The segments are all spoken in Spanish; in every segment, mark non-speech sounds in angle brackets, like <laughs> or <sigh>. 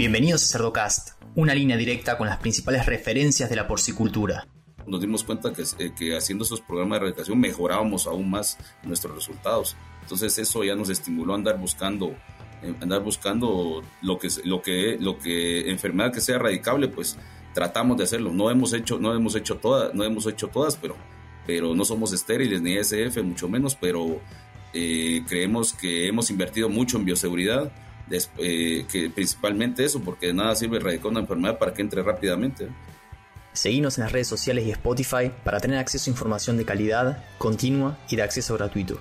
Bienvenidos a Cerdocast, una línea directa con las principales referencias de la porcicultura. Nos dimos cuenta que, eh, que haciendo esos programas de erradicación mejorábamos aún más nuestros resultados. Entonces eso ya nos estimuló a andar buscando eh, andar buscando lo que lo que lo que enfermedad que sea erradicable, pues tratamos de hacerlo. No hemos hecho no hemos hecho todas, no hemos hecho todas, pero pero no somos estériles ni SF mucho menos, pero eh, creemos que hemos invertido mucho en bioseguridad, eh, que principalmente eso, porque de nada sirve erradicar una enfermedad para que entre rápidamente. Seguimos en las redes sociales y Spotify para tener acceso a información de calidad, continua y de acceso gratuito.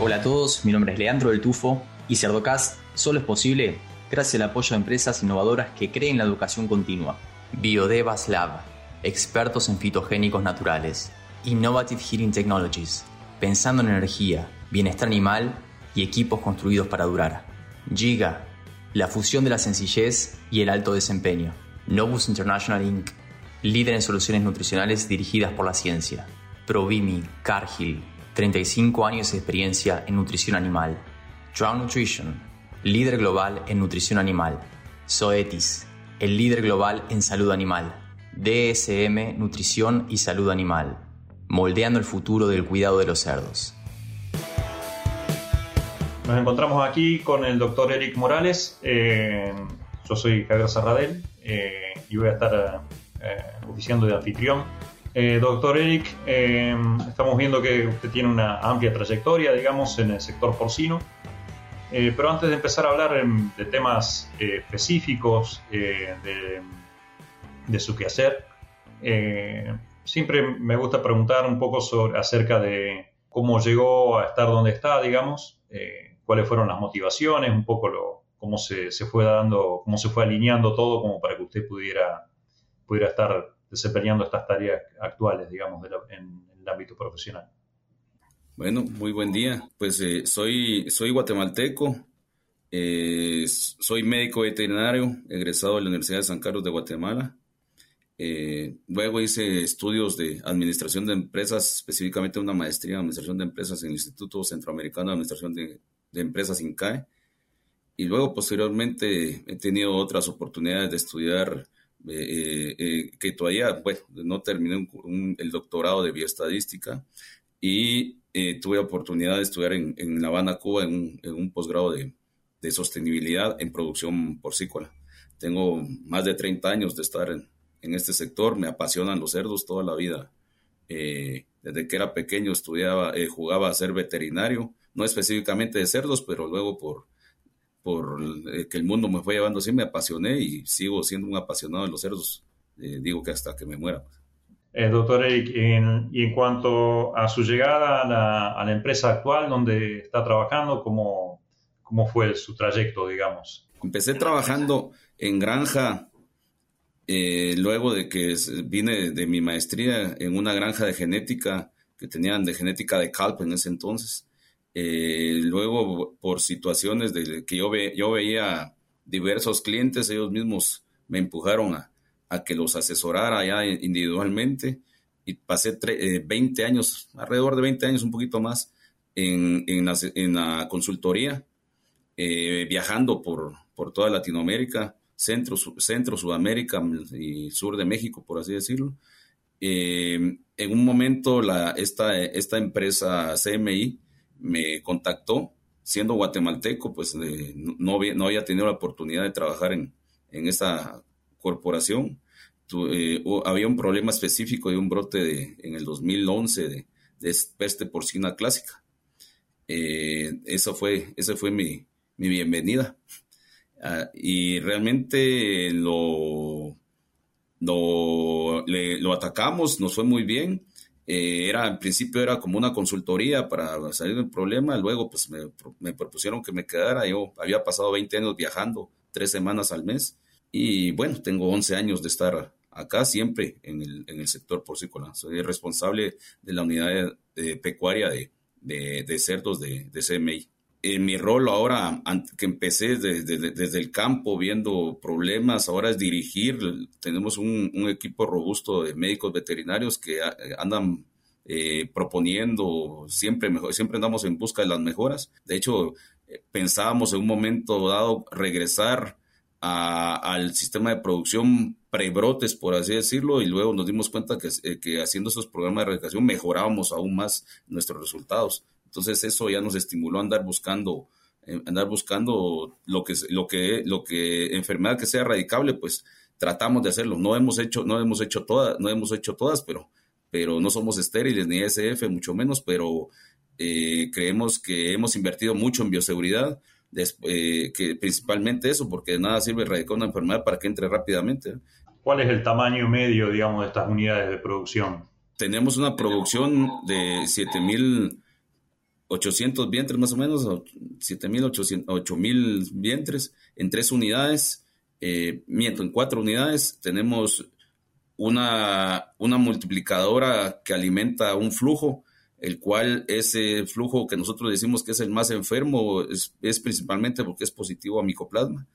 Hola a todos, mi nombre es Leandro del Tufo y Cerdocast solo es posible gracias al apoyo de empresas innovadoras que creen la educación continua. Biodevas Lab, expertos en fitogénicos naturales. Innovative Heating Technologies, pensando en energía, bienestar animal y equipos construidos para durar. Giga, la fusión de la sencillez y el alto desempeño. Novus International Inc., líder en soluciones nutricionales dirigidas por la ciencia. Provimi, Cargill, 35 años de experiencia en nutrición animal. Drown Nutrition, líder global en nutrición animal. Zoetis, el líder global en salud animal. DSM, nutrición y salud animal. Moldeando el futuro del cuidado de los cerdos. Nos encontramos aquí con el doctor Eric Morales. Eh, yo soy Javier Sarradel eh, y voy a estar eh, oficiando de anfitrión. doctor Eric, estamos viendo que usted tiene una amplia trayectoria, digamos, en el sector porcino. pero antes de empezar a hablar de temas específicos de, de, su quehacer, siempre me gusta preguntar un poco sobre, acerca de cómo llegó a estar donde está, digamos cuáles fueron las motivaciones, un poco lo, cómo se, fue dando, cómo se fue alineando todo como para que usted pudiera, pudiera estar desempeñando estas tareas actuales, digamos, en, el ámbito profesional. Bueno, muy buen día. Pues eh, soy, soy guatemalteco, eh, soy médico veterinario, egresado de la Universidad de San Carlos de Guatemala. Eh, luego hice estudios de administración de empresas, específicamente una maestría en administración de empresas en el Instituto Centroamericano de Administración de, de empresas INCAE. Y luego posteriormente he tenido otras oportunidades de estudiar eh, eh, eh, que todavía, bueno, no terminé el doctorado de bioestadística y tuve oportunidad de estudiar en, La Habana, Cuba, en un, posgrado de, sostenibilidad en producción porcícola. Tengo más de 30 años de estar en, en este sector, me apasionan los cerdos toda la vida. desde que era pequeño estudiaba, jugaba a ser veterinario no específicamente de cerdos, pero luego por, por eh, que el mundo me fue llevando así, me apasioné y sigo siendo un apasionado de los cerdos, eh, digo que hasta que me muera. Pues. Eh, doctor Eric, y en cuanto a su llegada a la, empresa actual donde está trabajando, ¿cómo, ¿cómo, fue su trayecto, digamos? Empecé trabajando en granja, luego de que vine de mi maestría en una granja de genética que tenían de genética de calp en ese entonces. Eh, luego, por situaciones de que yo, ve, yo veía diversos clientes, ellos mismos me empujaron a, que los asesorara ya individualmente y pasé 20 eh, años, alrededor de 20 años, un poquito más, en, en, la, consultoría, eh, viajando por, por toda Latinoamérica, centro, centro, Sudamérica y sur de México, por así decirlo. en un momento, la, esta, esta empresa CMI me contactó, siendo guatemalteco, pues no, había, no, había, tenido la oportunidad de trabajar en, en esa corporación. Eh, había un problema específico de un brote de, en el 2011 de, de peste porcina clásica. Eh, eso fue, esa fue mi, mi bienvenida. Ah, y realmente lo, lo, lo atacamos, nos fue muy bien eh, era, al principio era como una consultoría para salir del problema, luego pues me, propusieron que me quedara, yo había pasado 20 años viajando, tres semanas al mes, y bueno, tengo 11 años de estar acá siempre en el, en el sector porcícola. Soy responsable de la unidad de, pecuaria de, de, cerdos de, de CMI mi rol ahora, que empecé desde, el campo viendo problemas, ahora es dirigir. Tenemos un, equipo robusto de médicos veterinarios que andan eh, proponiendo siempre mejor, siempre andamos en busca de las mejoras. De hecho, pensábamos en un momento dado regresar al sistema de producción prebrotes, por así decirlo, y luego nos dimos cuenta que, eh, que haciendo esos programas de erradicación mejorábamos aún más nuestros resultados. Entonces eso ya nos estimuló a andar buscando eh, andar buscando lo que lo que lo que enfermedad que sea erradicable, pues tratamos de hacerlo. No hemos hecho no hemos hecho todas, no hemos hecho todas, pero pero no somos estériles ni SF mucho menos, pero eh, creemos que hemos invertido mucho en bioseguridad eh, que principalmente eso, porque nada sirve erradicar una enfermedad para que entre rápidamente. ¿Cuál es el tamaño medio, digamos, de estas unidades de producción? Tenemos una producción de 7.800 vientres más o menos, 7.800 vientres en tres unidades, eh, miento, en cuatro unidades tenemos una, una multiplicadora que alimenta un flujo el cual ese flujo que nosotros decimos que es el más enfermo es, principalmente porque es positivo a micoplasma.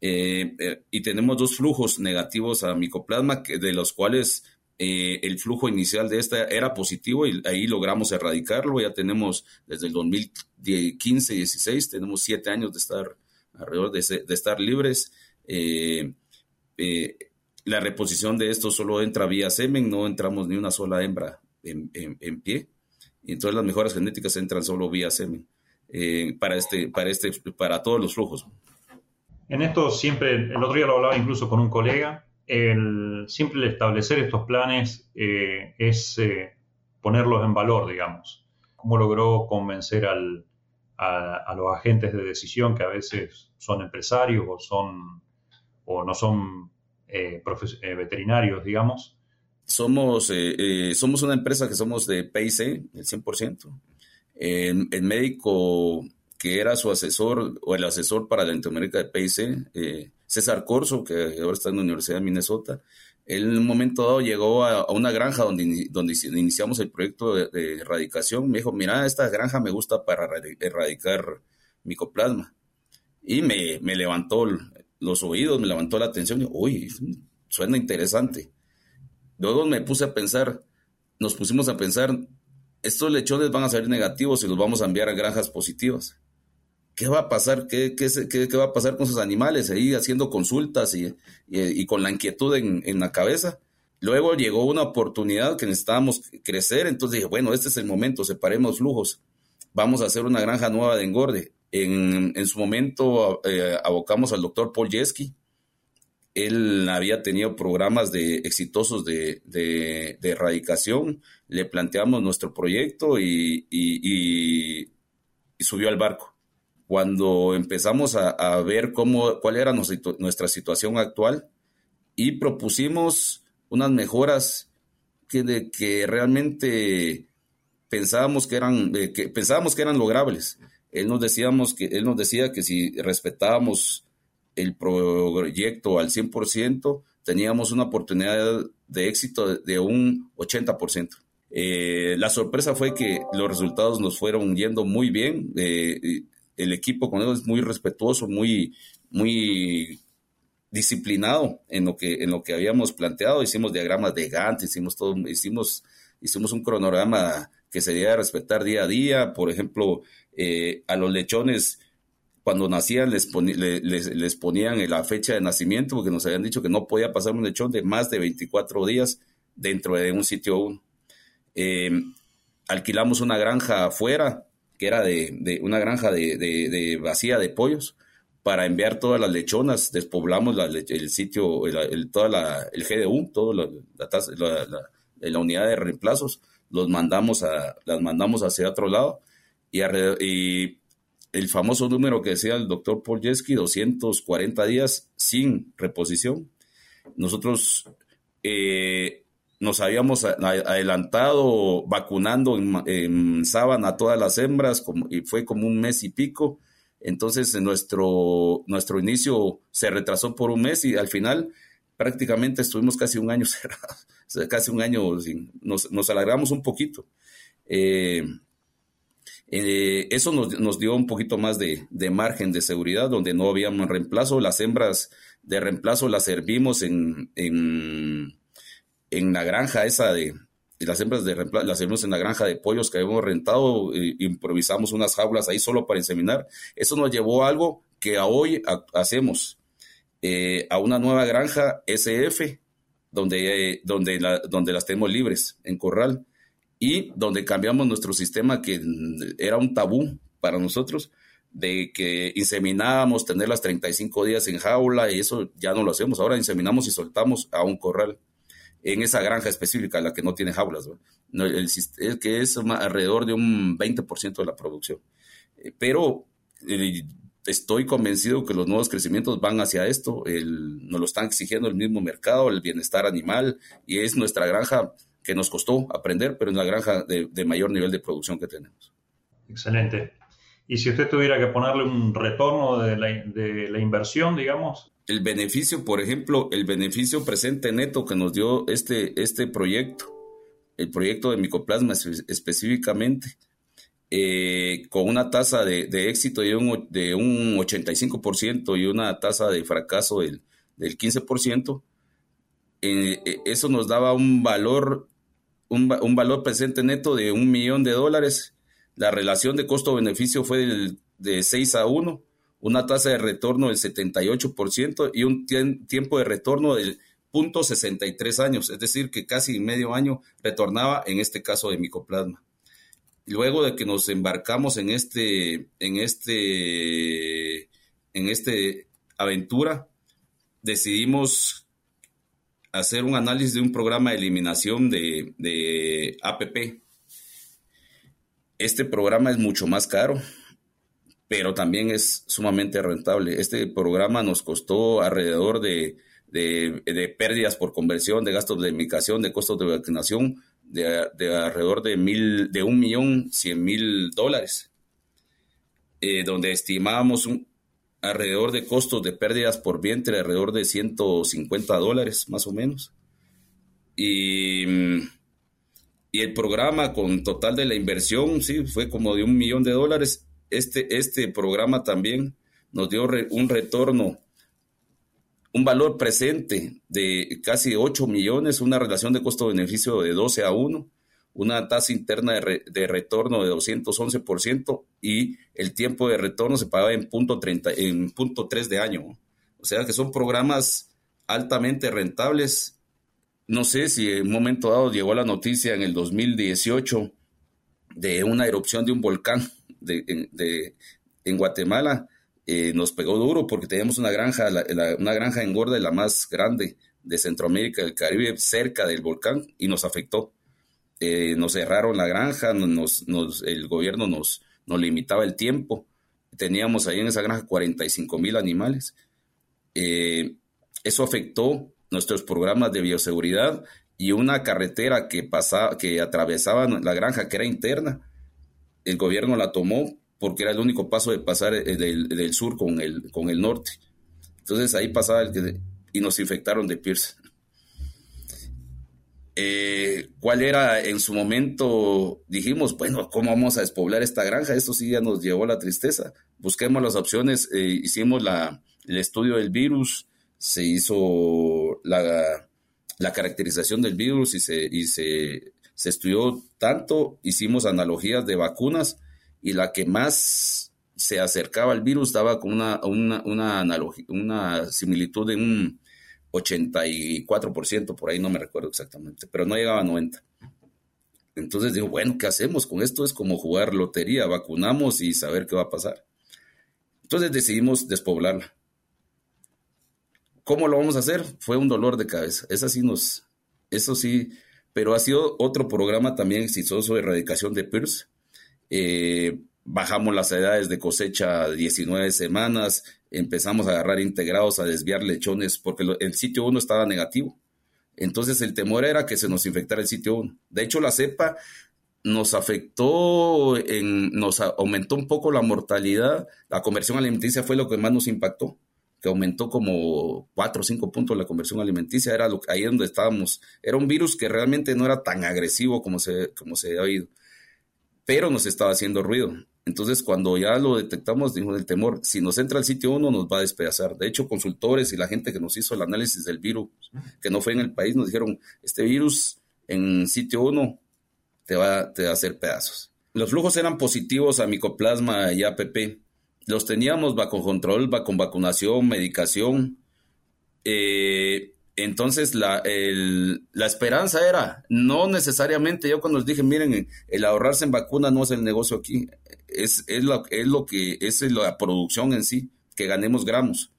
Eh, eh, y tenemos dos flujos negativos a micoplasma, que, de los cuales eh, el flujo inicial de esta era positivo y ahí logramos erradicarlo. Ya tenemos desde el 2015-16, tenemos siete años de estar alrededor de, estar libres. la reposición de esto solo entra vía semen, no entramos ni una sola hembra en, en pie y entonces las mejoras genéticas entran solo vía semen eh, para, este, para, este, para todos los flujos. En esto siempre, el otro día lo hablaba incluso con un colega, el simple establecer estos planes eh, es eh, ponerlos en valor, digamos. ¿Cómo logró convencer a, los agentes de decisión que a veces son empresarios o, son, o no son veterinarios, digamos, somos, eh, eh, somos una empresa que somos de PIC, el 100%. El, el, médico que era su asesor o el asesor para la de PIC, eh, César Corso, que ahora está en la Universidad de Minnesota, él en un momento dado llegó a, una granja donde, donde iniciamos el proyecto de, erradicación. Me dijo, mira, esta granja me gusta para erradicar micoplasma. Y me, me levantó los oídos, me levantó la atención. Y, Uy, suena interesante. Luego me puse a pensar, nos pusimos a pensar, estos lechones van a salir negativos y los vamos a enviar a granjas positivas. ¿Qué va a pasar? ¿Qué, qué, va a pasar con esos animales? Ahí haciendo consultas y, con la inquietud en, en, la cabeza. Luego llegó una oportunidad que necesitábamos crecer, entonces dije, bueno, este es el momento, separemos flujos. Vamos a hacer una granja nueva de engorde. En, en su momento eh, abocamos al doctor Paul Yeski, él había tenido programas de, exitosos de, erradicación, le planteamos nuestro proyecto y, subió al barco. Cuando empezamos a, ver cómo, cuál era nuestra, situación actual y propusimos unas mejoras que, que realmente pensábamos que eran, que pensábamos que eran logrables. Él nos, decíamos que, él nos decía que si respetábamos el proyecto al 100%, teníamos una oportunidad de éxito de, un 80%. Eh, la sorpresa fue que los resultados nos fueron yendo muy bien. Eh, el equipo con ellos es muy respetuoso, muy, muy disciplinado en lo que en lo que habíamos planteado. Hicimos diagramas de Gantt, hicimos todo, hicimos, hicimos un cronograma que se debía respetar día a día. Por ejemplo, eh, a los lechones cuando nacían les, les, ponían la fecha de nacimiento porque nos habían dicho que no podía pasar un lechón de más de 24 días dentro de un sitio. Eh, alquilamos una granja afuera, que era de, una granja de, vacía de pollos, para enviar todas las lechonas, despoblamos el sitio, el, toda la, el toda la, unidad de reemplazos, los mandamos a, las mandamos hacia otro lado y, el famoso número que decía el doctor Paul 240 días sin reposición. Nosotros eh, nos habíamos adelantado vacunando en, sábana a todas las hembras y fue como un mes y pico. Entonces nuestro, nuestro inicio se retrasó por un mes y al final prácticamente estuvimos casi un año <laughs> cerrados, casi un año, sin, nos, nos alargamos un poquito. Eh, eh, eso nos, dio un poquito más de, margen de seguridad, donde no habíamos reemplazo. Las hembras de reemplazo las servimos en, en, la granja esa de, y las hembras de las hacemos en la granja de pollos que habíamos rentado, improvisamos unas jaulas ahí solo para inseminar. Eso nos llevó a algo que a hoy hacemos, eh, a una nueva granja SF, donde, donde, donde las tenemos libres en corral y donde cambiamos nuestro sistema que era un tabú para nosotros, de que inseminábamos, tenerlas 35 días en jaula y eso ya no lo hacemos. Ahora inseminamos y soltamos a un corral en esa granja específica, la que no tiene jaulas, ¿no? el, que es alrededor de un 20% de la producción. Eh, pero eh, estoy convencido que los nuevos crecimientos van hacia esto, el, nos lo están exigiendo el mismo mercado, el bienestar animal, y es nuestra granja que nos costó aprender, pero es la granja de, mayor nivel de producción que tenemos. Excelente. Y si usted tuviera que ponerle un retorno de la inversión, digamos, el beneficio, por ejemplo, el beneficio presente neto que nos dio este, este proyecto, el proyecto de micoplasma específicamente, eh, con una tasa de, éxito de un, de un 85% y una tasa de fracaso del, del 15%, eh, eh, eso nos daba un valor, un, un, valor presente neto de un millón de dólares. La relación de costo-beneficio fue de, de 6 a 1 una tasa de retorno del 78% y un tiempo de retorno del 0.63 años, es decir, que casi medio año retornaba en este caso de micoplasma. Luego de que nos embarcamos en este, en este, en este aventura, decidimos hacer un análisis de un programa de eliminación de, de APP. Este programa es mucho más caro, pero también es sumamente rentable. Este programa nos costó alrededor de, pérdidas por conversión, de gastos de migración, de costos de vacunación, de, alrededor de, mil, de un millón cien mil dólares, eh, donde estimábamos un, alrededor de costos de pérdidas por vientre, alrededor de 150 dólares más o menos. Y, y el programa con total de la inversión, sí, fue como de un millón de dólares este, este programa también nos dio un retorno, un valor presente de casi 8 millones, una relación de costo-beneficio de 12 a 1, una tasa interna de, retorno de 211% y el tiempo de retorno se pagaba en punto, 30, en punto 3 de año. O sea que son programas altamente rentables. No sé si en un momento dado llegó la noticia en el 2018 de una erupción de un volcán de, en Guatemala eh, nos pegó duro porque teníamos una granja, una granja engorda, la más grande de Centroamérica del Caribe, cerca del volcán, y nos afectó. Eh, nos cerraron la granja, nos, el gobierno nos, nos limitaba el tiempo. Teníamos ahí en esa granja 45 mil animales. Eh, eso afectó nuestros programas de bioseguridad y una carretera que pasaba, que atravesaba la granja, que era interna, el gobierno la tomó porque era el único paso de pasar eh, del, sur con el, con el norte. Entonces ahí pasaba el y nos infectaron de Pierce. Eh, ¿Cuál era en su momento? Dijimos, bueno, ¿cómo vamos a despoblar esta granja? Esto sí ya nos llevó a la tristeza. Busquemos las opciones, eh, hicimos la, el estudio del virus, se hizo la, la caracterización del virus y se, y se se estudió tanto, hicimos analogías de vacunas y la que más se acercaba al virus daba con una, una, una, analogía, una similitud de un 84%, por ahí no me recuerdo exactamente, pero no llegaba a 90%. Entonces digo, bueno, ¿qué hacemos con esto? Es como jugar lotería, vacunamos y saber qué va a pasar. Entonces decidimos despoblarla. ¿Cómo lo vamos a hacer? Fue un dolor de cabeza. Eso sí nos, eso sí pero ha sido otro programa también exitoso de erradicación de PIRS. Eh, bajamos las edades de cosecha a 19 semanas, empezamos a agarrar integrados, a desviar lechones, porque el sitio 1 estaba negativo. Entonces el temor era que se nos infectara el sitio 1. De hecho, la cepa nos afectó, en, nos aumentó un poco la mortalidad, la conversión alimenticia fue lo que más nos impactó que aumentó como 4 o 5 puntos la conversión alimenticia, era lo, ahí donde estábamos. Era un virus que realmente no era tan agresivo como se, como se ha oído, pero nos estaba haciendo ruido. Entonces, cuando ya lo detectamos, dijo el temor, si nos entra al sitio 1 nos va a despedazar. De hecho, consultores y la gente que nos hizo el análisis del virus, que no fue en el país, nos dijeron, este virus en sitio 1, te va, te va a hacer pedazos. Los flujos eran positivos a micoplasma y APP. Los teníamos bajo control, bajo vacunación, medicación. Eh, entonces la, la esperanza era, no necesariamente, yo cuando les dije, miren, el ahorrarse en vacuna no es el negocio aquí, es, es, lo, es lo que es la producción en sí, que ganemos gramos.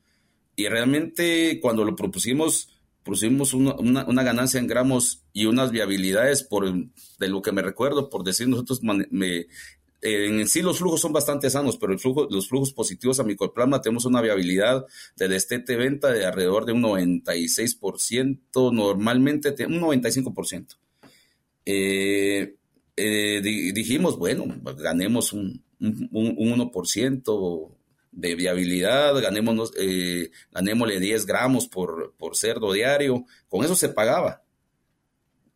Y realmente cuando lo propusimos, pusimos una, una, ganancia en gramos y unas viabilidades por de lo que me recuerdo, por decir nosotros, me, en sí los flujos son bastante sanos, pero los flujos positivos a microplasma tenemos una viabilidad de destete venta de alrededor de un 96%, normalmente un 95%. Eh, eh, dijimos, bueno, ganemos un, un, un 1%, de viabilidad, ganémonos, eh, ganémosle 10 gramos por cerdo diario, con eso se pagaba.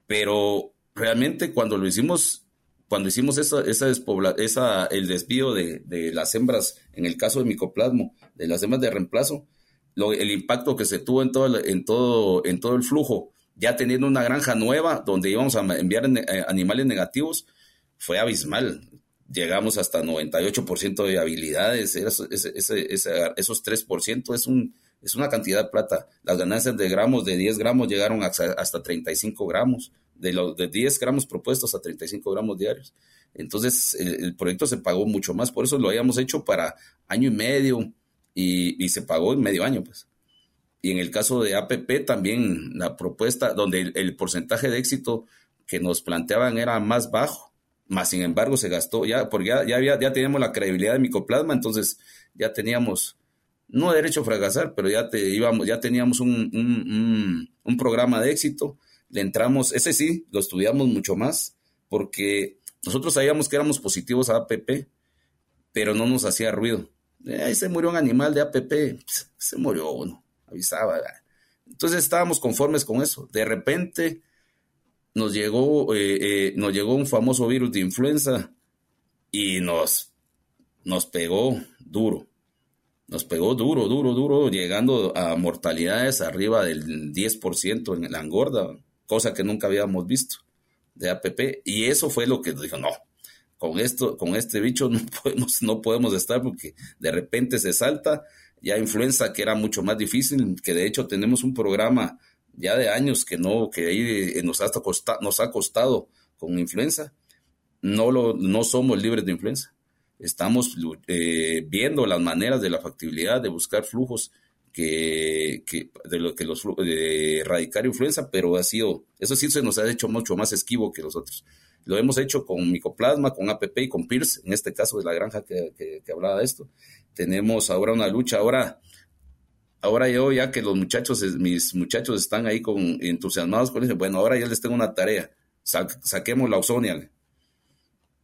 Pero realmente cuando lo hicimos, cuando hicimos esa, esa, esa el desvío de, las hembras, en el caso de micoplasmo, de las hembras de reemplazo, lo, el impacto que se tuvo en todo, en, todo, en todo el flujo, ya teniendo una granja nueva donde íbamos a enviar eh, animales negativos, fue abismal llegamos hasta 98% de habilidades, esos, esos 3% es, un, es una cantidad de plata. Las ganancias de gramos de 10 gramos llegaron hasta, hasta 35 gramos, de, los de 10 gramos propuestos a 35 gramos diarios. Entonces el, proyecto se pagó mucho más, por eso lo habíamos hecho para año y medio y, y se pagó en medio año. pues. Y en el caso de APP también la propuesta, donde el, porcentaje de éxito que nos planteaban era más bajo, más sin embargo se gastó, ya, porque ya, ya, había, ya teníamos la credibilidad de micoplasma, entonces ya teníamos, no derecho a fracasar, pero ya, te, íbamos, ya teníamos un, un, un, programa de éxito, le entramos, ese sí, lo estudiamos mucho más, porque nosotros sabíamos que éramos positivos a APP, pero no nos hacía ruido. Ahí se murió un animal de APP, se murió uno, avisaba. Entonces estábamos conformes con eso. De repente nos llegó, eh, eh, nos llegó un famoso virus de influenza y nos, nos pegó duro. Nos pegó duro, duro, duro, llegando a mortalidades arriba del 10% en la engorda, cosa que nunca habíamos visto de APP. Y eso fue lo que dijo, no, con esto, con este bicho no <laughs> podemos, no podemos estar porque de repente se salta. Ya influenza, que era mucho más difícil, que de hecho tenemos un programa ya de años que no, que ahí eh, nos ha, costado, nos ha costado con influenza, no, lo, no somos libres de influenza. Estamos eh, viendo las maneras de la factibilidad de buscar flujos que, de lo que los de erradicar influenza, pero ha sido, eso sí se nos ha hecho mucho más esquivo que los otros. Lo hemos hecho con micoplasma, con APP y con PIRS, en este caso de la granja que, que hablaba de esto. Tenemos ahora una lucha, ahora ahora yo ya que los muchachos, mis muchachos están ahí con entusiasmados con eso, bueno, ahora ya les tengo una tarea, saquemos la Ausonia.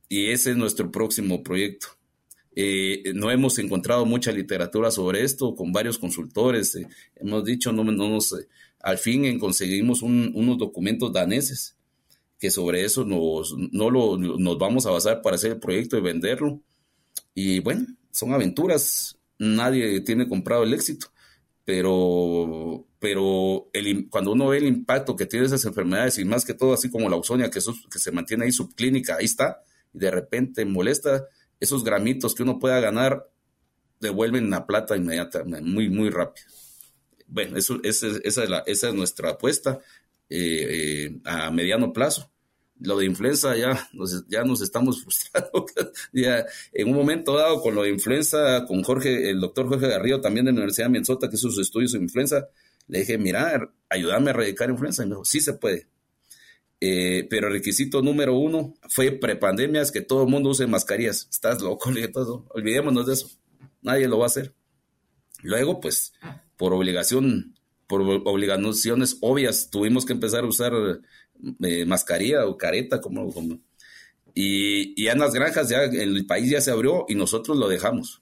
Y ese es nuestro próximo proyecto. Eh, no hemos encontrado mucha literatura sobre esto con varios consultores. Eh, hemos dicho, no, no nos, al fin conseguimos unos documentos daneses que sobre eso nos, no lo, nos vamos a basar para hacer el proyecto y venderlo. Y bueno, son aventuras. Nadie tiene comprado el éxito pero, pero el, cuando uno ve el impacto que tiene esas enfermedades y más que todo así como la ausonia, que, que se mantiene ahí subclínica, ahí está, y de repente molesta, esos gramitos que uno pueda ganar devuelven la plata inmediatamente, muy, muy rápido. Bueno, eso, esa, es la, esa es nuestra apuesta eh, eh, a mediano plazo lo de influenza ya nos, ya nos estamos <laughs> frustrando. ya, en un momento dado, con lo de influenza, con Jorge, el doctor Jorge Garrido, también de la Universidad de Minnesota, que hizo sus estudios en influenza, le dije, mira, ayúdame a erradicar influenza. Y me dijo, sí se puede. Eh, pero el requisito número uno fue prepandemias, que todo el mundo use mascarillas. Estás loco. <laughs> Olvidémonos de eso. Nadie lo va a hacer. Luego, pues, por obligación, por obligaciones obvias, tuvimos que empezar a usar eh, mascarilla o careta, como. Y, y en las granjas ya el país ya se abrió y nosotros lo dejamos.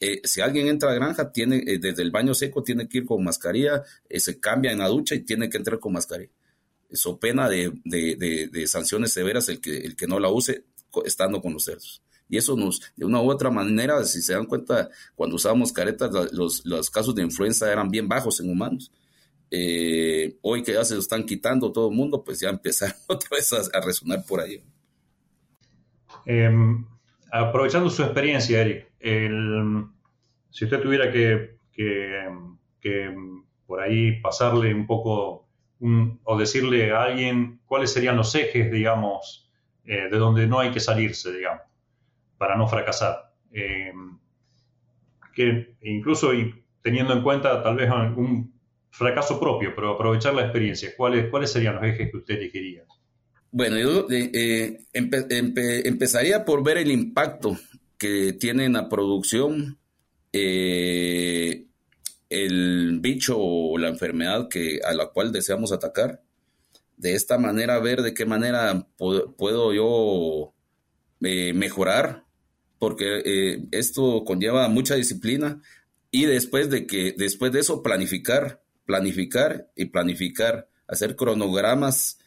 Eh, si alguien entra a la granja, tiene, desde el baño seco tiene que ir con mascarilla, se cambia en la ducha y tiene que entrar con mascarilla. Eso pena de, de, de, sanciones severas el que, el que no la use estando con los cerdos. Y eso nos, de una u otra manera, si se dan cuenta, cuando usábamos caretas, los, los casos de influenza eran bien bajos en humanos. Eh, hoy que ya se lo están quitando todo el mundo, pues ya empezaron <laughs> otra vez a, resonar por ahí. Em, aprovechando su experiencia, Eric, si usted tuviera que, por ahí pasarle un poco o decirle a alguien cuáles serían los ejes, digamos, eh, de donde no hay que salirse, digamos, para no fracasar. Em, que incluso teniendo en cuenta tal vez un fracaso propio, pero aprovechar la experiencia, ¿cuáles, cuáles serían los ejes que usted elegiría? Bueno, yo eh, eh, empezaría por ver el impacto que tiene en la producción el bicho o la enfermedad que, a la cual deseamos atacar. De esta manera, ver de qué manera puedo, yo mejorar, porque esto conlleva mucha disciplina y después de que después de eso planificar planificar y planificar, hacer cronogramas,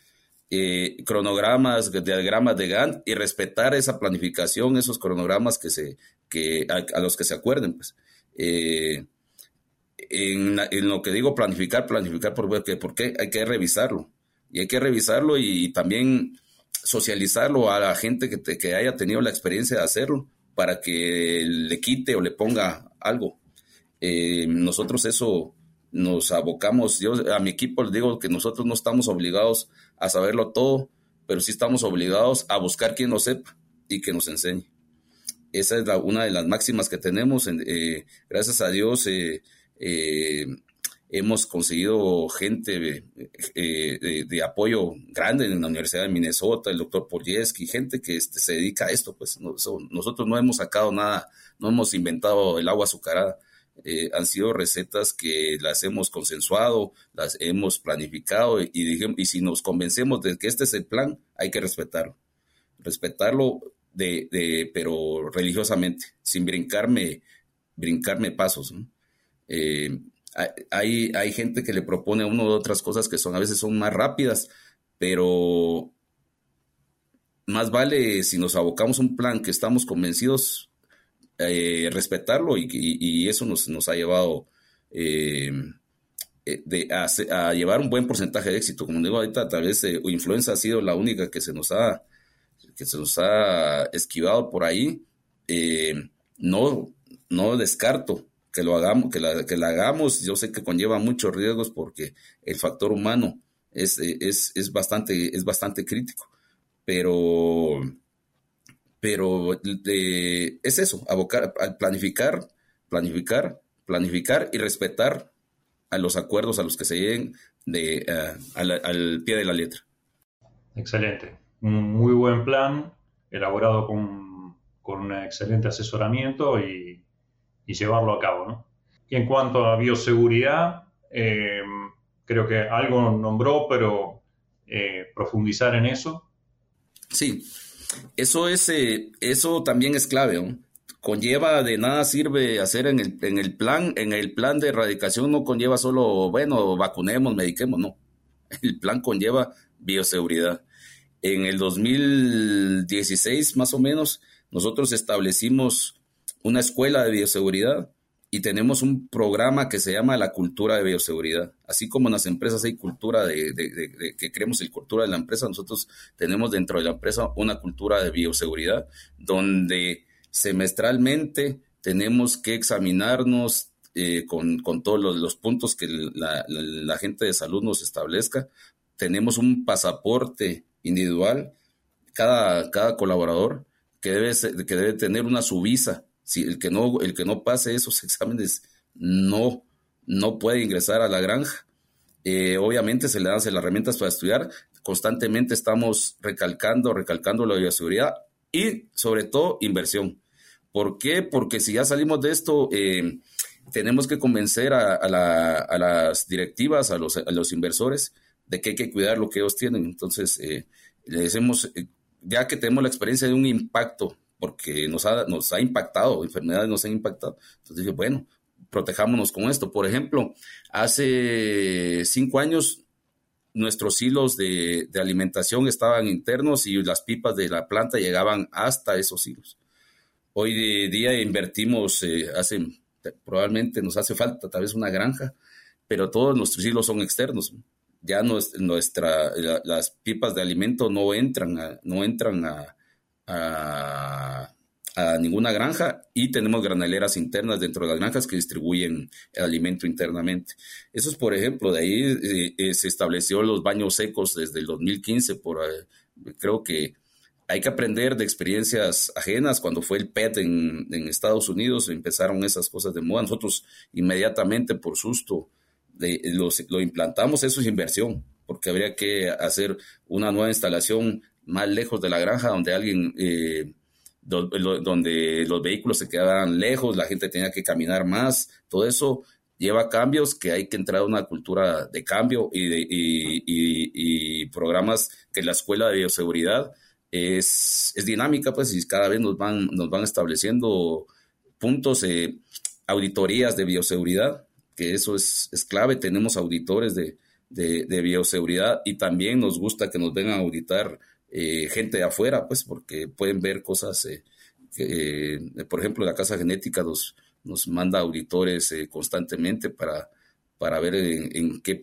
eh, cronogramas, diagramas de Gantt y respetar esa planificación, esos cronogramas que se, que, a, los que se acuerden. Pues. Eh, en, lo que digo planificar, planificar, porque, porque hay que revisarlo. Y hay que revisarlo y, también socializarlo a la gente que, que haya tenido la experiencia de hacerlo para que le quite o le ponga algo. Eh, nosotros eso nos abocamos, yo a mi equipo les digo que nosotros no estamos obligados a saberlo todo, pero sí estamos obligados a buscar quien lo sepa y que nos enseñe. Esa es la, una de las máximas que tenemos. Eh, gracias a Dios eh, eh, hemos conseguido gente de, apoyo grande en la Universidad de Minnesota, el doctor Polieski, gente que este, se dedica a esto. Pues nosotros no hemos sacado nada, no hemos inventado el agua azucarada eh, han sido recetas que las hemos consensuado, las hemos planificado y, y si nos convencemos de que este es el plan, hay que respetarlo. Respetarlo de, de pero religiosamente, sin brincarme, brincarme pasos. Eh, hay, hay gente que le propone a uno otras cosas que son a veces son más rápidas, pero más vale si nos abocamos a un plan que estamos convencidos eh, respetarlo y, eso nos, nos, ha llevado eh, eh, a, llevar un buen porcentaje de éxito. Como digo ahorita, tal vez influenza ha sido la única que se nos ha, que se nos ha esquivado por ahí. no, no descarto que lo hagamos, que la, que la hagamos. Yo sé que conlleva muchos riesgos porque el factor humano es, es, es bastante, es bastante crítico. Pero pero es eso, abocar, planificar, planificar, planificar y respetar a los acuerdos a los que se lleguen de, eh, al, pie de la letra. Excelente. Muy buen plan, elaborado con, con un excelente asesoramiento y, llevarlo a cabo. ¿no? Y en cuanto a bioseguridad, eh, creo que algo nombró, pero eh, profundizar en eso. Sí, eso, es, eh, eso también es clave. Conlleva, de nada sirve hacer en el, en el plan, en el plan de erradicación no conlleva solo, bueno, vacunemos, mediquemos, no. El plan conlleva bioseguridad. En el 2016, más o menos, nosotros establecimos una escuela de bioseguridad y tenemos un programa que se llama la cultura de bioseguridad. Así como en las empresas hay cultura de, que creemos el cultura de la empresa, nosotros tenemos dentro de la empresa una cultura de bioseguridad donde semestralmente tenemos que examinarnos eh, con, todos los, puntos que la, gente de salud nos establezca. Tenemos un pasaporte individual, cada, cada colaborador que debe, que debe tener una subisa si el que no, el que no pase esos <laughs> exámenes no, no puede ingresar a la granja. Eh, obviamente se le dan las herramientas para estudiar. Constantemente estamos recalcando, recalcando la bioseguridad y sobre todo inversión. ¿Por qué? Porque si ya salimos de esto, eh, tenemos que convencer a, las directivas, a los, a los, inversores, de que hay que cuidar lo que ellos tienen. Entonces, eh, decimos, ya que tenemos la experiencia de un impacto porque nos ha, nos ha impactado, enfermedades nos han impactado. Entonces dije, bueno, protejámonos con esto. Por ejemplo, hace cinco años nuestros hilos de, alimentación estaban internos y las pipas de la planta llegaban hasta esos hilos. Hoy día invertimos, eh, hace, probablemente nos hace falta tal vez una granja pero todos nuestros hilos son externos. Ya nuestra, las pipas de alimento no entran no entran a, a, ninguna granja y tenemos graneleras internas dentro de las granjas que distribuyen el alimento internamente. Eso es, por ejemplo, de ahí eh, eh, se estableció los baños secos desde el 2015 por, eh, creo que hay que aprender de experiencias ajenas. Cuando fue el PET en, Estados Unidos, empezaron esas cosas de moda. Nosotros inmediatamente, por susto, de, los, lo implantamos. Eso es inversión, porque habría que hacer una nueva instalación más lejos de la granja, donde alguien, eh, donde los vehículos se quedaban lejos, la gente tenía que caminar más. Todo eso lleva cambios que hay que entrar a una cultura de cambio y, de, y, programas que la escuela de bioseguridad es, dinámica, pues, y cada vez nos van, nos van estableciendo puntos, eh, auditorías de bioseguridad, que eso es, es clave. Tenemos auditores de, de, bioseguridad y también nos gusta que nos vengan a auditar eh, gente de afuera, pues, porque pueden ver cosas eh, que, por ejemplo, la Casa Genética nos, nos manda auditores constantemente para, para ver en, en qué,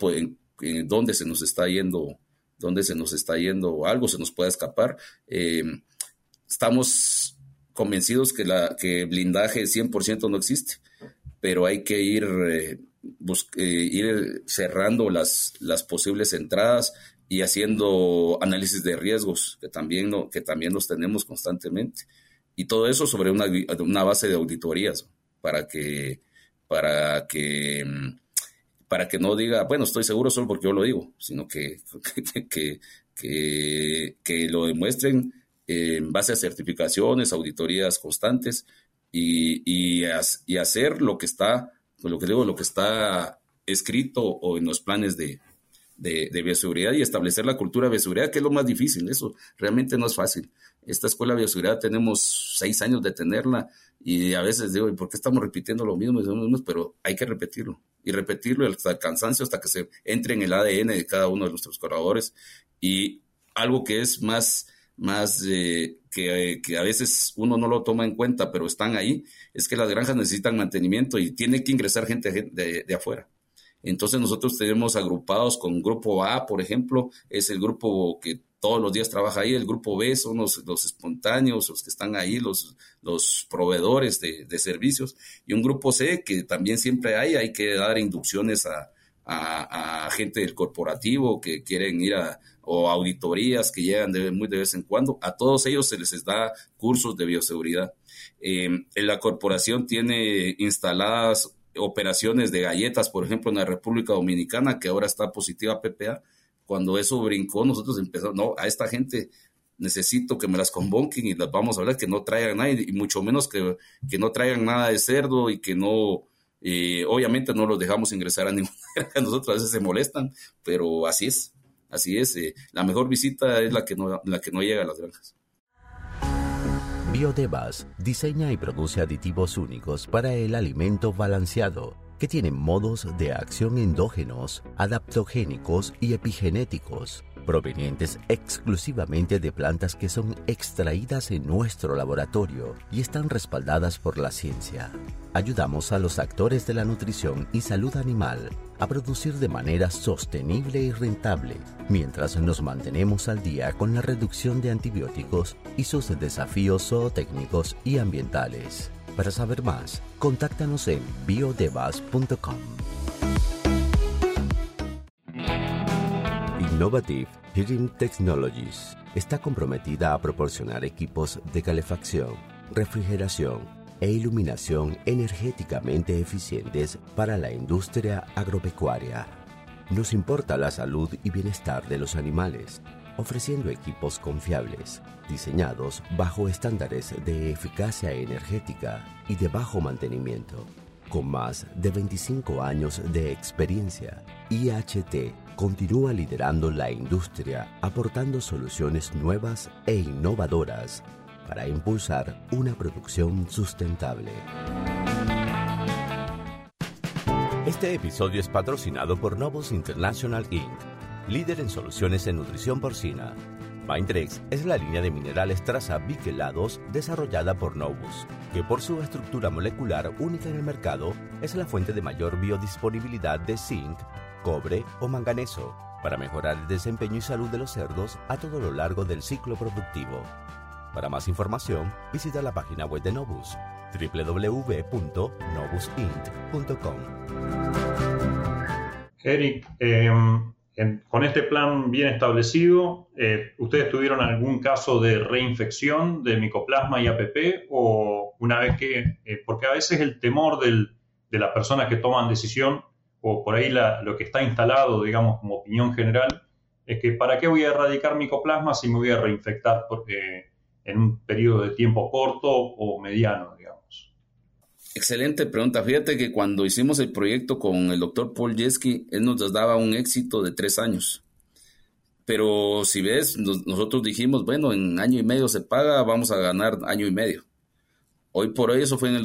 en dónde se nos está yendo dónde se nos está yendo algo se nos puede escapar. Eh, estamos convencidos que, la, que blindaje 100% no existe, pero hay que ir, eh, eh, ir cerrando las, las posibles entradas y haciendo análisis de riesgos, que también, no, que también los tenemos constantemente. Y todo eso sobre una, una base de auditorías para que, para que para que no diga, bueno, estoy seguro solo porque yo lo digo, sino que, <laughs> que, que, que lo demuestren en base a certificaciones, auditorías constantes y, y, y, hacer lo que está, lo que digo, lo que está escrito o en los planes de, de, bioseguridad y establecer la cultura de bioseguridad, que es lo más difícil. Eso realmente no es fácil. Esta escuela de bioseguridad tenemos seis años de tenerla y a veces digo, ¿y por qué estamos repitiendo lo mismo? Pero hay que repetirlo y repetirlo hasta el cansancio, hasta que se entre en el ADN de cada uno de nuestros colaboradores. Y algo que es más, más eh, que, que, a veces uno no lo toma en cuenta, pero están ahí, es que las granjas necesitan mantenimiento y tiene que ingresar gente de, de afuera. Entonces nosotros tenemos agrupados con grupo A, por ejemplo, es el grupo que todos los días trabaja ahí, el grupo B son los, los espontáneos, los que están ahí, los, los proveedores de, de, servicios, y un grupo C que también siempre hay, hay que dar inducciones a, a, gente del corporativo que quieren ir a, o auditorías que llegan de, muy de vez en cuando, a todos ellos se les da cursos de bioseguridad. Eh, la corporación tiene instaladas operaciones de galletas, por ejemplo, en la República Dominicana, que ahora está positiva PPA, cuando eso brincó, nosotros empezamos, no, a esta gente necesito que me las convoquen y las vamos a hablar, que no traigan nada, y mucho menos que, que no traigan nada de cerdo y que no, eh, obviamente no los dejamos ingresar a <laughs> ninguna nosotros a veces se molestan, pero así es, así es, eh, la mejor visita es la que no, la que no llega a las granjas. Biodevas diseña y produce aditivos únicos para el alimento balanceado, que tienen modos de acción endógenos, adaptogénicos y epigenéticos, provenientes exclusivamente de plantas que son extraídas en nuestro laboratorio y están respaldadas por la ciencia. Ayudamos a los actores de la nutrición y salud animal a producir de manera sostenible y rentable, mientras nos mantenemos al día con la reducción de antibióticos y sus desafíos zootécnicos y ambientales. Para saber más, contáctanos en biodevas.com. Innovative Heating Technologies está comprometida a proporcionar equipos de calefacción, refrigeración, e iluminación energéticamente eficientes para la industria agropecuaria. Nos importa la salud y bienestar de los animales, ofreciendo equipos confiables, diseñados bajo estándares de eficacia energética y de bajo mantenimiento. Con más de 25 años de experiencia, IHT continúa liderando la industria aportando soluciones nuevas e innovadoras para impulsar una producción sustentable. Este episodio es patrocinado por Novos International Inc., líder en soluciones en nutrición porcina Mindrex es la línea de minerales traza biquelados desarrollada por Novus, que por su estructura molecular única en el mercado es la fuente de mayor biodisponibilidad de zinc, cobre o manganeso para mejorar el desempeño y salud de los cerdos a todo lo largo del ciclo productivo. Para más información, visita la página web de Novus www.novusint.com. Eric, eh, con este plan bien establecido, eh, ¿ustedes tuvieron algún caso de reinfección de micoplasma y APP? O una vez que, eh, porque a veces el temor de las personas que toman decisión, o por ahí lo que está instalado, digamos, como opinión general, es que ¿para qué voy a erradicar micoplasma si me voy a reinfectar porque, en un periodo de tiempo corto o mediano, digamos? Excelente pregunta. Fíjate que cuando hicimos el proyecto con el doctor Paul Jeski, él nos daba un éxito de tres años. Pero si ves, nosotros dijimos, bueno, en año y medio se paga, vamos a ganar año y medio. Hoy por hoy, eso fue en el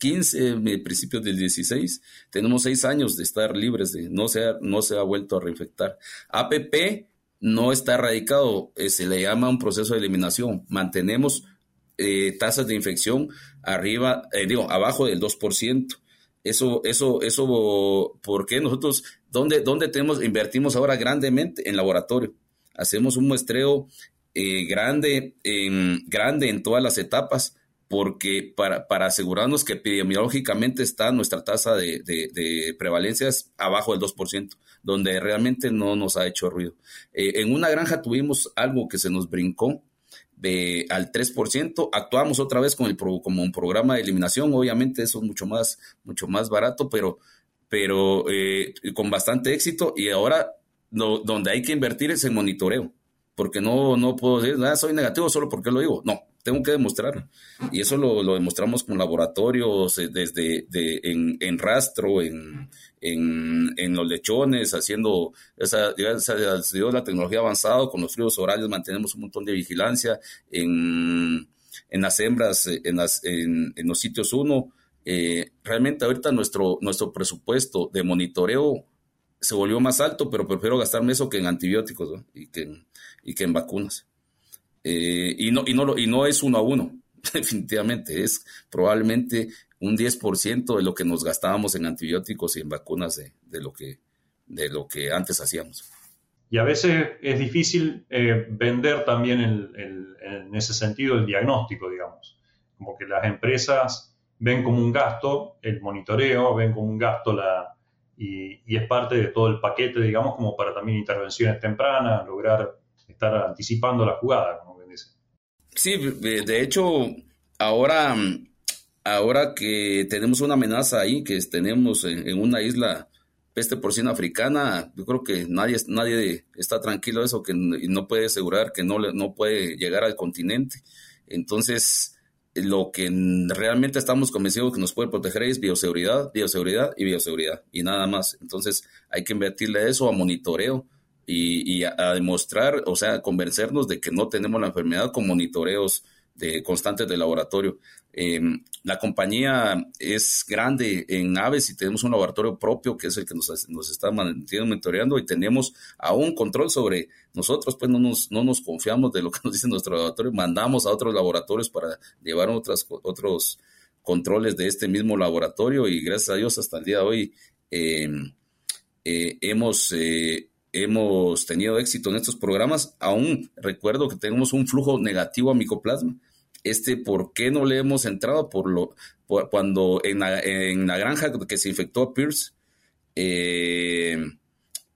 2015, principios del 16, tenemos seis años de estar libres, de no se ha, no se ha vuelto a reinfectar. APP no está erradicado, eh, se le llama un proceso de eliminación. Mantenemos eh, tasas de infección arriba, eh, digo, abajo del 2%. Eso, eso, eso, ¿por qué nosotros, dónde, dónde tenemos, invertimos ahora grandemente en laboratorio? Hacemos un muestreo eh, grande, en, grande en todas las etapas, porque para, para asegurarnos que epidemiológicamente está nuestra tasa de, de, de prevalencias abajo del 2%, donde realmente no nos ha hecho ruido. en una granja tuvimos algo que se nos brincó, de, al 3%. Actuamos otra vez con el como un programa de eliminación. Obviamente eso es mucho más, mucho más barato, pero, pero eh, con bastante éxito. Y ahora donde hay que invertir es en monitoreo. Porque no, no puedo decir, ah, soy negativo solo porque lo digo. No, tengo que demostrarlo. Y eso lo, demostramos con laboratorios, eh, desde en, rastro, en, en, los lechones, haciendo, esa, la tecnología avanzada, con los fríos orales mantenemos un montón de vigilancia, en, las hembras, eh, en, las, en, los sitios uno. Eh, realmente ahorita nuestro, nuestro presupuesto de monitoreo se volvió más alto, pero prefiero gastarme eso que en antibióticos y, que y que en vacunas. Eh, y, no, y, no, y no es uno a uno, <laughs> definitivamente, es probablemente un 10% de lo que nos gastábamos en antibióticos y en vacunas de, lo, que, de lo que antes hacíamos. Y a veces es difícil eh, vender también en ese sentido el diagnóstico, digamos. Como que las empresas ven como un gasto el monitoreo, ven como un gasto la, y, y, es parte de todo el paquete, digamos, como para también intervenciones tempranas, lograr estar anticipando la jugada. Sí, de hecho, ahora, ahora que tenemos una amenaza ahí, que tenemos en, una isla peste porcina africana, yo creo que nadie, nadie está tranquilo de eso, que no puede asegurar que no, no puede llegar al continente. Entonces, lo que realmente estamos convencidos que nos puede proteger es bioseguridad, bioseguridad y bioseguridad, y nada más. Entonces, hay que invertirle eso a monitoreo y, a, demostrar, o sea, convencernos de que no tenemos la enfermedad con monitoreos de, constantes de laboratorio. Em, la compañía es grande en aves y tenemos un laboratorio propio que es el que nos, nos está monitoreando y tenemos aún control sobre nosotros, pues no nos, no nos confiamos de lo que nos dice nuestro laboratorio, mandamos a otros laboratorios para llevar otras, otros controles de este mismo laboratorio y gracias a Dios hasta el día de hoy em, eh, hemos eh, hemos tenido éxito en estos programas, aún recuerdo que tenemos un flujo negativo a micoplasma. Este, ¿por qué no le hemos entrado? Por lo, cuando en la, granja que se infectó a Pierce, eh,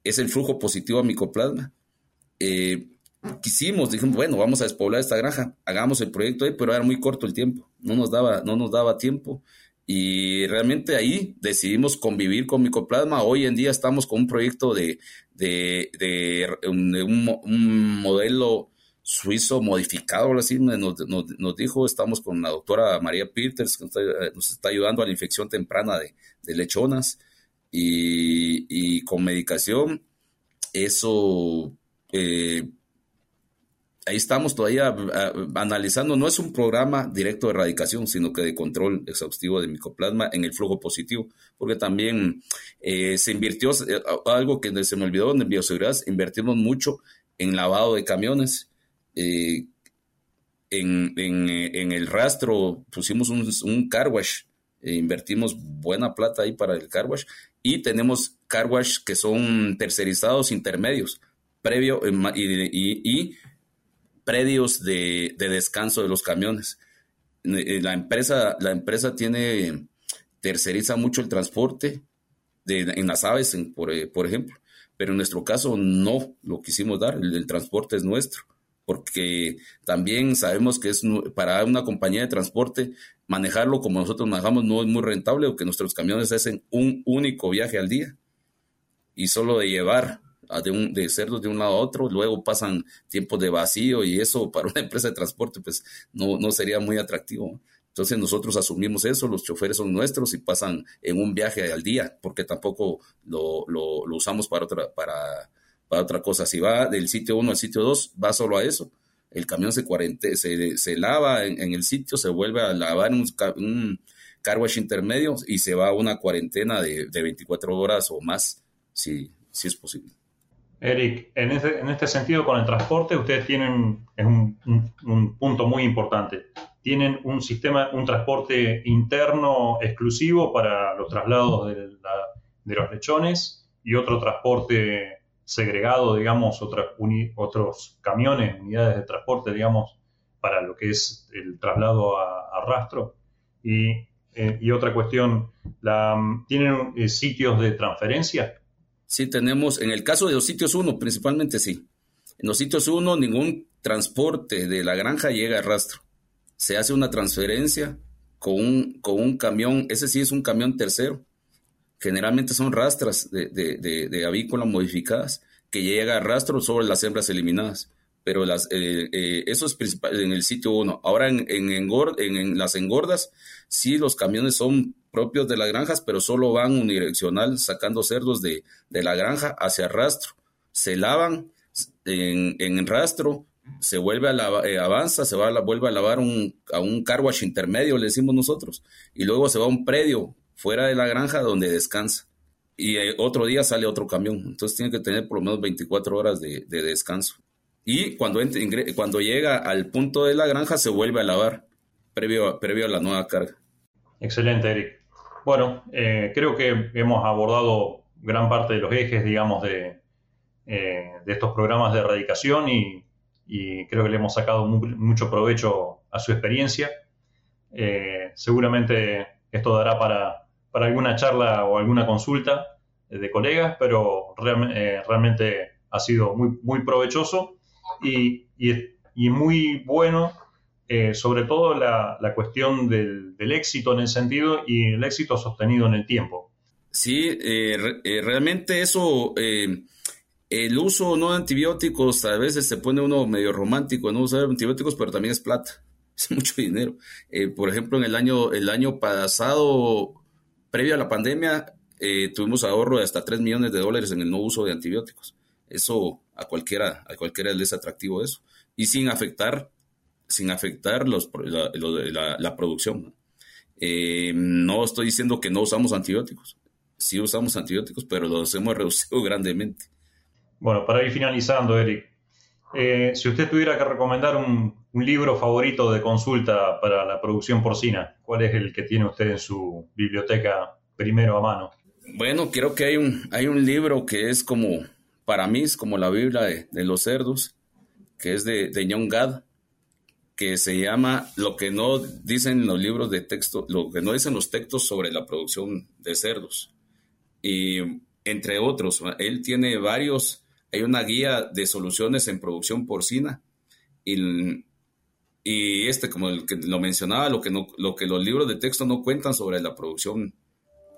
es el flujo positivo a micoplasma. Eh, quisimos, dijimos, bueno, vamos a despoblar esta granja, hagamos el proyecto ahí, pero era muy corto el tiempo, no nos daba, no nos daba tiempo. Y realmente ahí decidimos convivir con micoplasma. Hoy en día estamos con un proyecto de, de, un, modelo suizo modificado, así nos, nos, dijo, estamos con la doctora María Peters, que nos está, ayudando a la infección temprana de, lechonas y, con medicación. Eso eh, ahí estamos todavía analizando, no es un programa directo de erradicación, sino que de control exhaustivo de micoplasma en el flujo positivo, porque también eh, se invirtió, eh, algo que se me olvidó en bioseguridad, invertimos mucho en lavado de camiones. Eh, en, el rastro pusimos un, un car wash, invertimos buena plata ahí para el car wash y tenemos car wash que son tercerizados intermedios, previo y, y, predios de, de, descanso de los camiones. La empresa, la empresa tiene, terceriza mucho el transporte en las aves, por, por ejemplo pero en nuestro caso no lo quisimos dar, el, transporte es nuestro, porque también sabemos que es para una compañía de transporte manejarlo como nosotros manejamos no es muy rentable, porque nuestros camiones hacen un único viaje al día y solo de llevar de, un, de cerdos de un lado a otro, luego pasan tiempos de vacío y eso para una <laughs> empresa de transporte pues no, no sería muy atractivo. Entonces nosotros asumimos eso, los choferes son nuestros y pasan en un viaje al día, porque tampoco lo, lo, usamos para otra, para, para otra cosa. Si va del sitio 1 al sitio 2, va solo a eso. El camión se, se, se lava en, el sitio, se vuelve a lavar en un, un car wash intermedio y se va a una cuarentena de, de 24 horas o más, si, si es posible. Eric, en este, en este sentido con el transporte, ustedes tienen es un, un punto muy importante tienen un sistema, un transporte interno exclusivo para los traslados de, los lechones y otro transporte segregado, digamos, otros camiones, unidades de transporte, digamos, para lo que es el traslado a, rastro. Y, eh, y, otra cuestión, la, ¿tienen eh, sitios de transferencia? Sí, tenemos, en el caso de los sitios 1, principalmente sí. En los sitios 1, ningún transporte de la granja llega a rastro se hace una transferencia con un, con un camión, ese sí es un camión tercero. Generalmente son rastras de, de, de, avícolas modificadas que llega a rastro sobre las hembras eliminadas. Pero las, eh, eh, eso es principal en el sitio 1. Ahora en, en, en, las engordas, sí los camiones son propios de las granjas, pero solo van unidireccional sacando cerdos de, de la granja hacia rastro. Se lavan en, en rastro, se vuelve a lavar, eh, avanza, se va a vuelve a lavar un, a un car wash intermedio, le decimos nosotros, y luego se va a un predio fuera de la granja donde descansa. Y eh, otro día sale otro camión, entonces tiene que tener por lo menos 24 horas de, descanso. Y cuando, cuando llega al punto de la granja se vuelve a lavar, previo previo a la nueva carga. Excelente, Eric. Bueno, eh, creo que hemos abordado gran parte de los ejes, digamos, de, de estos programas de erradicación y y creo que le hemos sacado mucho provecho a su experiencia. Eh, seguramente esto dará para, para, alguna charla o alguna consulta de colegas, pero eh, realmente ha sido muy, muy provechoso y, y, muy bueno, eh, sobre todo la, la cuestión del, del, éxito en el sentido y el éxito sostenido en el tiempo. Sí, realmente eso el uso no de antibióticos, a veces se pone uno medio romántico no usar antibióticos, pero también es plata, <laughs> es mucho dinero. Eh, por ejemplo, en el año, el año pasado, previo a la pandemia, eh, tuvimos ahorro de hasta 3 millones de dólares en el no uso de antibióticos. Eso a cualquiera, a cualquiera es atractivo eso. Y sin afectar, sin afectar los, la, la, producción. ¿no? Eh, no estoy diciendo que no usamos antibióticos. Sí usamos antibióticos, pero los hemos <laughs> reducido grandemente. Bueno, para ir finalizando, Eric, eh, si usted tuviera que recomendar un, libro favorito de consulta para la producción porcina, ¿cuál es el que tiene usted en su biblioteca primero a mano? Bueno, creo que hay un, hay un libro que es como, para mí es como la Biblia de, los cerdos, que es de, de John Gad, que se llama Lo que no dicen los libros de texto, lo que no dicen los textos sobre la producción de cerdos. Y entre otros, él tiene varios hay una guía de soluciones en producción porcina y, y este, como el que lo mencionaba, lo que, no, lo que los libros de texto no cuentan sobre la producción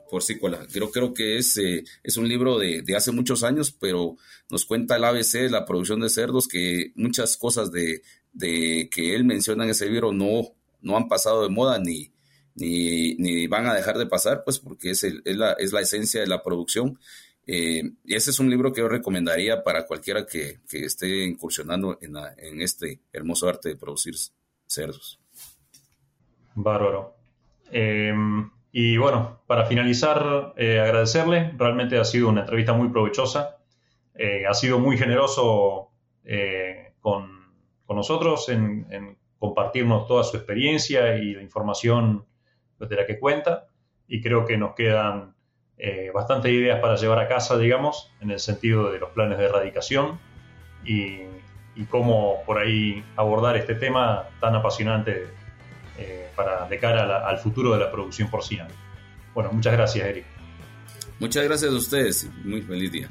porcícola. Creo, creo que es, eh, es un libro de, de, hace muchos años, pero nos cuenta el ABC, la producción de cerdos, que muchas cosas de, de que él menciona en ese libro no, no han pasado de moda ni, ni, ni van a dejar de pasar, pues porque es, el, es, la, es la esencia de la producción eh, y ese es un libro que yo recomendaría para cualquiera que, esté incursionando en, este hermoso arte de producir cerdos. Bárbaro. Em, y bueno, para finalizar, eh, agradecerle. Realmente ha sido una entrevista muy provechosa. Eh, ha sido muy generoso con, nosotros en, compartirnos toda su experiencia y la información de la que cuenta. Y creo que nos quedan bastantes ideas para llevar a casa, digamos, en el sentido de los planes de erradicación y, cómo por ahí abordar este tema tan apasionante para, de cara al futuro de la producción porcina. Bueno, muchas gracias, Eric. Muchas gracias a ustedes. Muy feliz día.